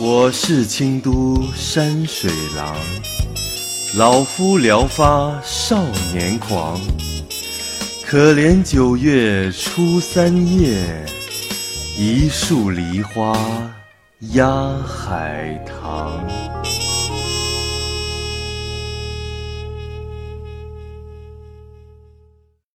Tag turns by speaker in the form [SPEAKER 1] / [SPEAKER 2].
[SPEAKER 1] 我是清都山水郎，老夫聊发少年狂。可怜九月初三夜，一树梨花压海棠。